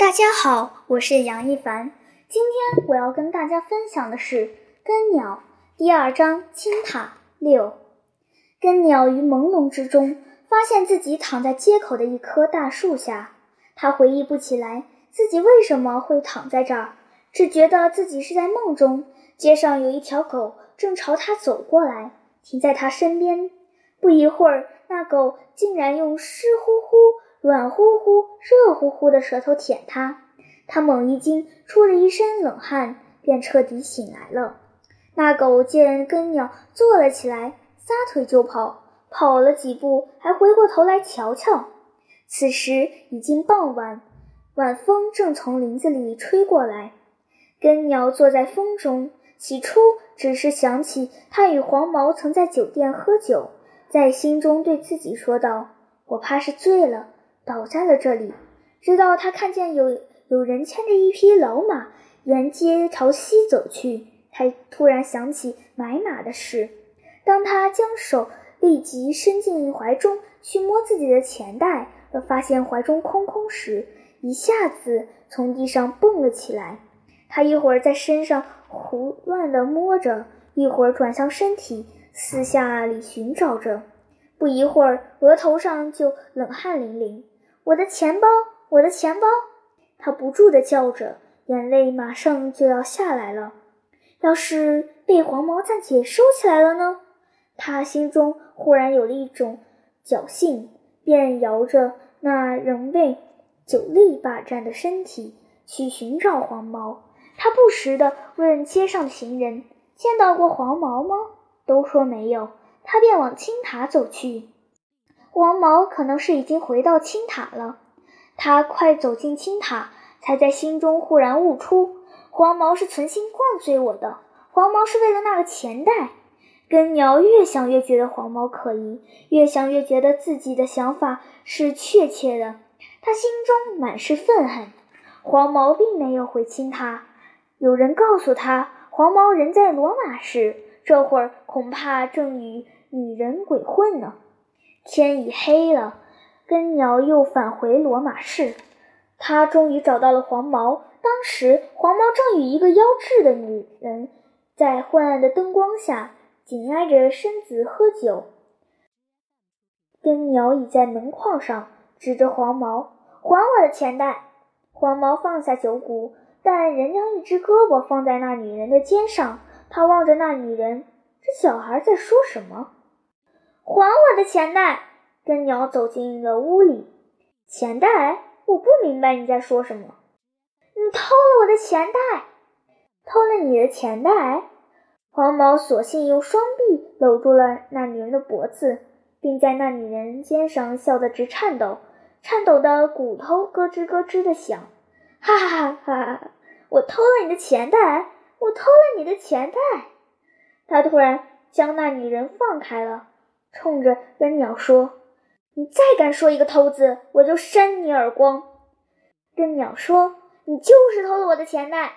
大家好，我是杨一凡。今天我要跟大家分享的是《根鸟》第二章《青塔六》。根鸟于朦胧之中，发现自己躺在街口的一棵大树下。他回忆不起来自己为什么会躺在这儿，只觉得自己是在梦中。街上有一条狗正朝他走过来，停在他身边。不一会儿，那狗竟然用湿乎乎。软乎乎、热乎乎的舌头舔它，它猛一惊，出了一身冷汗，便彻底醒来了。那狗见根鸟坐了起来，撒腿就跑，跑了几步，还回过头来瞧瞧。此时已经傍晚，晚风正从林子里吹过来。根鸟坐在风中，起初只是想起他与黄毛曾在酒店喝酒，在心中对自己说道：“我怕是醉了。”倒在了这里，直到他看见有有人牵着一匹老马沿街朝西走去，他突然想起买马的事。当他将手立即伸进怀中去摸自己的钱袋，而发现怀中空空时，一下子从地上蹦了起来。他一会儿在身上胡乱地摸着，一会儿转向身体，四下里寻找着。不一会儿，额头上就冷汗淋漓。我的钱包，我的钱包！他不住地叫着，眼泪马上就要下来了。要是被黄毛暂且收起来了呢？他心中忽然有了一种侥幸，便摇着那仍未久力霸占的身体去寻找黄毛。他不时地问街上的行人：“见到过黄毛吗？”都说没有。他便往青塔走去。黄毛可能是已经回到青塔了，他快走进青塔，才在心中忽然悟出：黄毛是存心灌醉我的，黄毛是为了那个钱袋。根鸟越想越觉得黄毛可疑，越想越觉得自己的想法是确切的，他心中满是愤恨。黄毛并没有回青塔，有人告诉他，黄毛人在罗马市，这会儿恐怕正与女人鬼混呢。天已黑了，根鸟又返回罗马市。他终于找到了黄毛。当时，黄毛正与一个妖冶的女人在昏暗的灯光下紧挨着身子喝酒。根鸟倚在门框上，指着黄毛：“还我的钱袋！”黄毛放下酒壶，但仍将一只胳膊放在那女人的肩上。他望着那女人，这小孩在说什么？还我的钱袋！根鸟走进了屋里。钱袋？我不明白你在说什么。你偷了我的钱袋！偷了你的钱袋！黄毛索性用双臂搂住了那女人的脖子，并在那女人肩上笑得直颤抖，颤抖的骨头咯吱咯吱的响。哈哈哈哈！我偷了你的钱袋！我偷了你的钱袋！他突然将那女人放开了。冲着根鸟说：“你再敢说一个偷字，我就扇你耳光！”根鸟说：“你就是偷了我的钱袋。”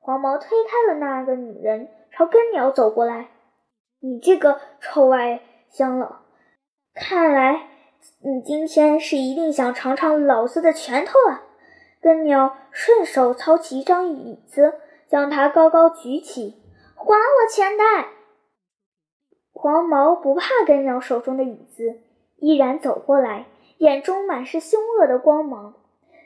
黄毛推开了那个女人，朝根鸟走过来：“你这个臭外乡佬，看来你今天是一定想尝尝老子的拳头了。”根鸟顺手操起一张椅子，将它高高举起：“还我钱袋！”黄毛不怕根鸟手中的椅子，依然走过来，眼中满是凶恶的光芒。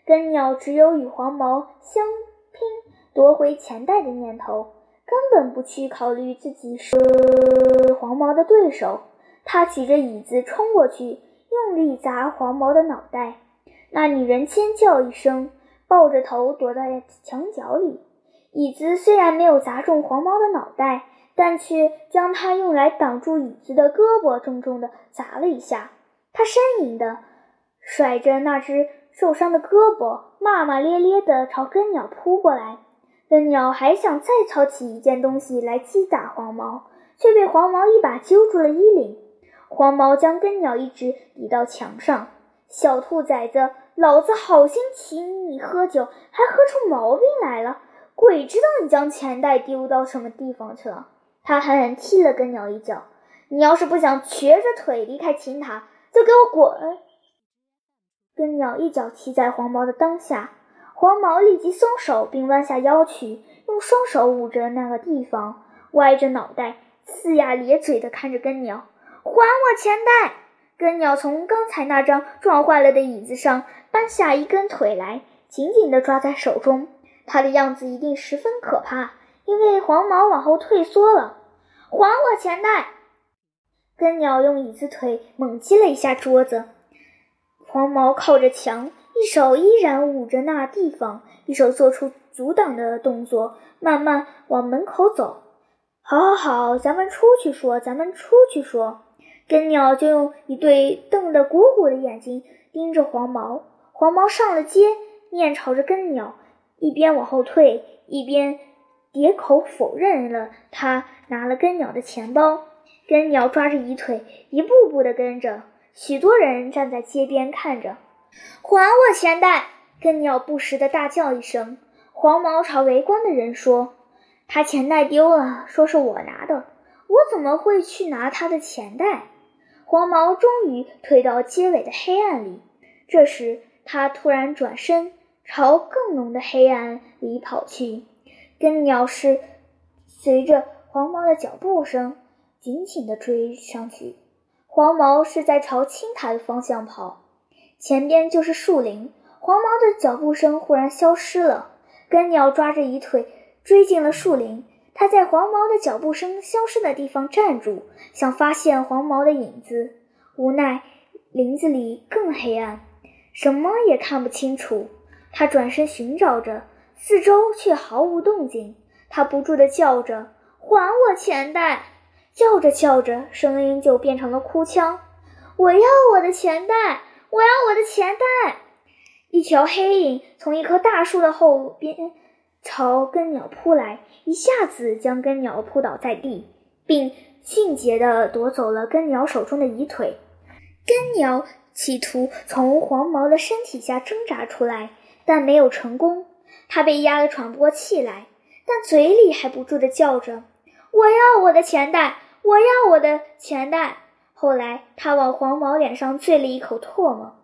根鸟只有与黄毛相拼夺回钱袋的念头，根本不去考虑自己是黄毛的对手。他举着椅子冲过去，用力砸黄毛的脑袋。那女人尖叫一声，抱着头躲在墙角里。椅子虽然没有砸中黄毛的脑袋。但却将他用来挡住椅子的胳膊重重地砸了一下。他呻吟地甩着那只受伤的胳膊，骂骂咧咧地朝根鸟扑过来。根鸟还想再操起一件东西来击打黄毛，却被黄毛一把揪住了衣领。黄毛将根鸟一直抵到墙上。小兔崽子，老子好心请你喝酒，还喝出毛病来了！鬼知道你将钱袋丢到什么地方去了！他狠狠踢了根鸟一脚。你要是不想瘸着腿离开琴塔，就给我滚！根鸟一脚踢在黄毛的裆下，黄毛立即松手，并弯下腰去，用双手捂着那个地方，歪着脑袋，呲牙咧嘴地看着根鸟。还我钱袋！根鸟从刚才那张撞坏了的椅子上搬下一根腿来，紧紧地抓在手中。他的样子一定十分可怕，因为黄毛往后退缩了。还我钱袋！根鸟用椅子腿猛击了一下桌子。黄毛靠着墙，一手依然捂着那地方，一手做出阻挡的动作，慢慢往门口走。好，好，好，咱们出去说，咱们出去说。根鸟就用一对瞪得鼓鼓的眼睛盯着黄毛。黄毛上了街，面朝着根鸟，一边往后退，一边野口否认了他拿了根鸟的钱包。根鸟抓着椅腿，一步步地跟着。许多人站在街边看着。还我钱袋！根鸟不时地大叫一声。黄毛朝围观的人说：“他钱袋丢了，说是我拿的，我怎么会去拿他的钱袋？”黄毛终于退到街尾的黑暗里。这时，他突然转身，朝更浓的黑暗里跑去。根鸟是随着黄毛的脚步声紧紧地追上去。黄毛是在朝青塔的方向跑，前边就是树林。黄毛的脚步声忽然消失了，根鸟抓着一腿追进了树林。它在黄毛的脚步声消失的地方站住，想发现黄毛的影子，无奈林子里更黑暗，什么也看不清楚。它转身寻找着，四周却毫无动静。他不住地叫着：“还我钱袋！”叫着叫着，声音就变成了哭腔：“我要我的钱袋！我要我的钱袋！”一条黑影从一棵大树的后边朝根鸟扑来，一下子将根鸟扑倒在地，并迅捷地夺走了根鸟手中的椅腿。根鸟企图从黄毛的身体下挣扎出来，但没有成功。他被压得喘不过气来，但嘴里还不住地叫着：“我要我的钱袋！”我要我的钱袋。后来，他往黄毛脸上啐了一口唾沫。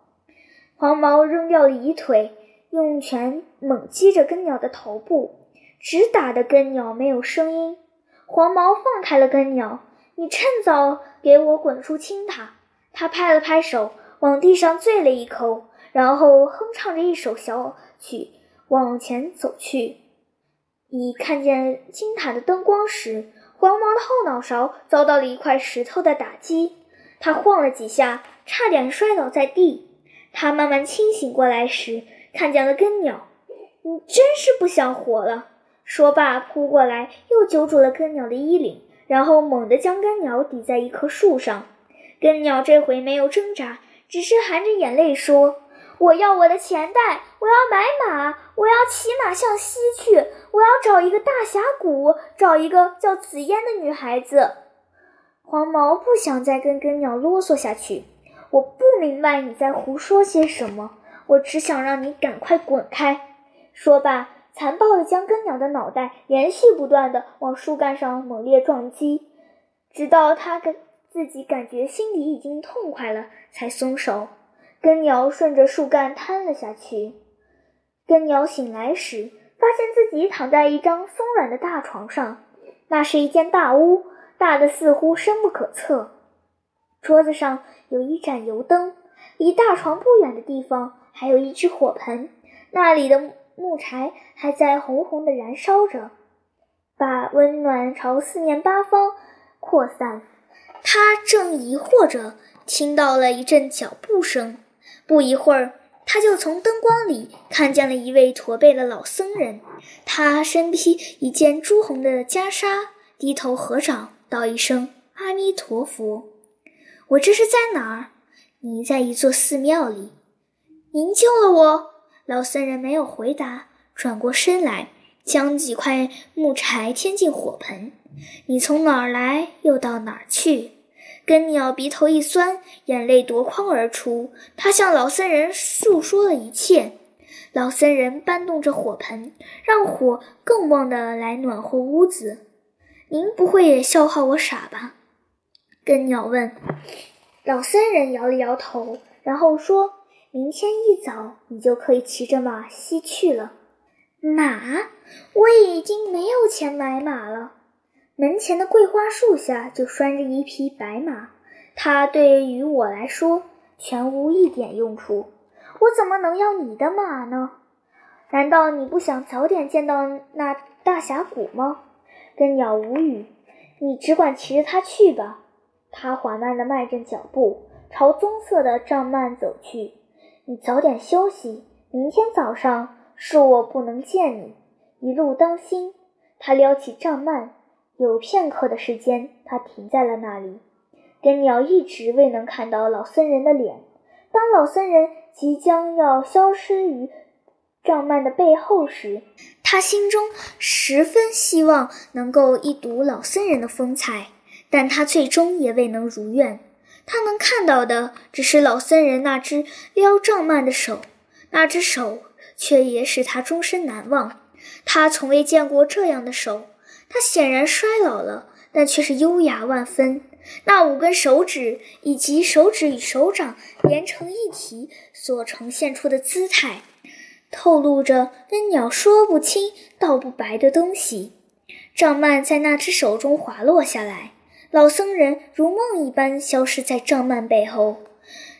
黄毛扔掉了椅腿，用拳猛击着根鸟的头部，直打得根鸟没有声音。黄毛放开了根鸟：“你趁早给我滚出青塔！”他拍了拍手，往地上啐了一口，然后哼唱着一首小曲往前走去。一看见金塔的灯光时，黄毛的后脑勺遭到了一块石头的打击，他晃了几下，差点摔倒在地。他慢慢清醒过来时，看见了根鸟。你真是不想活了！说罢，扑过来又揪住了根鸟的衣领，然后猛地将根鸟抵在一棵树上。根鸟这回没有挣扎，只是含着眼泪说。我要我的钱袋，我要买马，我要骑马向西去，我要找一个大峡谷，找一个叫紫嫣的女孩子。黄毛不想再跟根鸟啰嗦下去，我不明白你在胡说些什么，我只想让你赶快滚开。说罢，残暴地将根鸟的脑袋连续不断地往树干上猛烈撞击，直到他感自己感觉心里已经痛快了，才松手。根鸟顺着树干瘫了下去。根鸟醒来时，发现自己躺在一张松软的大床上。那是一间大屋，大的似乎深不可测。桌子上有一盏油灯，离大床不远的地方还有一只火盆，那里的木柴还在红红的燃烧着，把温暖朝四面八方扩散。他正疑惑着，听到了一阵脚步声。不一会儿，他就从灯光里看见了一位驼背的老僧人。他身披一件朱红的袈裟，低头合掌，道一声“阿弥陀佛”。我这是在哪儿？你在一座寺庙里。您救了我。老僧人没有回答，转过身来，将几块木柴添进火盆。你从哪儿来，又到哪儿去？根鸟鼻头一酸，眼泪夺眶而出。他向老僧人诉说了一切。老僧人搬动着火盆，让火更旺的来暖和屋子。您不会也笑话我傻吧？根鸟问。老僧人摇了摇头，然后说：“明天一早你就可以骑着马西去了。”马？我已经没有钱买马了。门前的桂花树下就拴着一匹白马，它对于我来说全无一点用处。我怎么能要你的马呢？难道你不想早点见到那大峡谷吗？根鸟无语。你只管骑着它去吧。他缓慢地迈着脚步，朝棕色的帐幔走去。你早点休息，明天早上恕我不能见你。一路当心。他撩起帐幔，有片刻的时间，他停在了那里。根鸟一直未能看到老僧人的脸。当老僧人即将要消失于帐幔的背后时，他心中十分希望能够一睹老僧人的风采，但他最终也未能如愿。他能看到的只是老僧人那只撩帐幔的手，那只手却也使他终身难忘。他从未见过这样的手，他显然衰老了，但却是优雅万分。那五根手指以及手指与手掌连成一体所呈现出的姿态，透露着跟鸟说不清道不白的东西。帐幔在那只手中滑落下来，老僧人如梦一般消失在帐幔背后。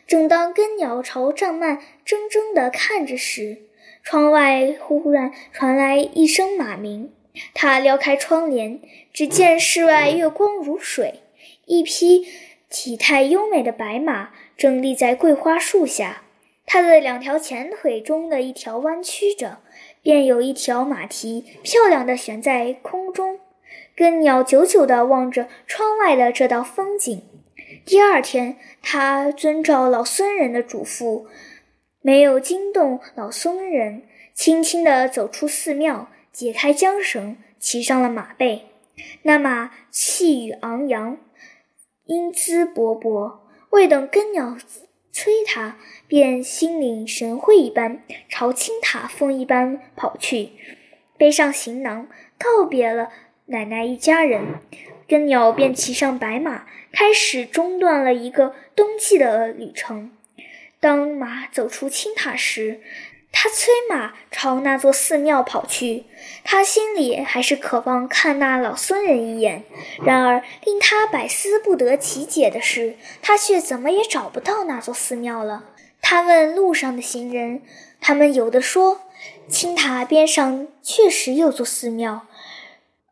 正当根鸟朝帐幔怔怔地看着时，窗外忽然传来一声马鸣。他撩开窗帘，只见室外月光如水。一匹体态优美的白马正立在桂花树下，它的两条前腿中的一条弯曲着，便有一条马蹄漂亮的悬在空中。根鸟久久地望着窗外的这道风景。第二天，他遵照老僧人的嘱咐，没有惊动老僧人，轻轻地走出寺庙，解开缰绳，骑上了马背。那马气宇昂扬。英姿勃勃，未等根鸟催它，便心领神会一般，朝青塔峰一般跑去，背上行囊，告别了奶奶一家人。根鸟便骑上白马，开始中断了一个冬季的旅程。当马走出青塔时，他催马朝那座寺庙跑去，他心里还是渴望看那老僧人一眼。然而，令他百思不得其解的是，他却怎么也找不到那座寺庙了。他问路上的行人，他们有的说青塔边上确实有座寺庙，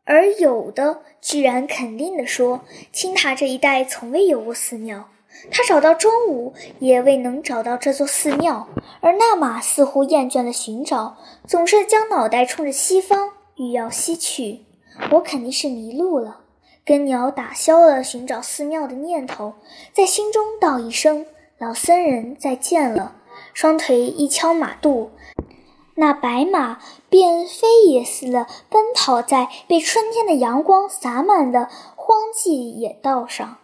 而有的居然肯定地说青塔这一带从未有过寺庙。他找到中午，也未能找到这座寺庙，而那马似乎厌倦了寻找，总是将脑袋冲着西方，欲要西去。我肯定是迷路了。根鸟打消了寻找寺庙的念头，在心中道一声：“老僧人再见了。”双腿一敲马肚，那白马便飞也似的奔跑在被春天的阳光洒满的荒寂野道上。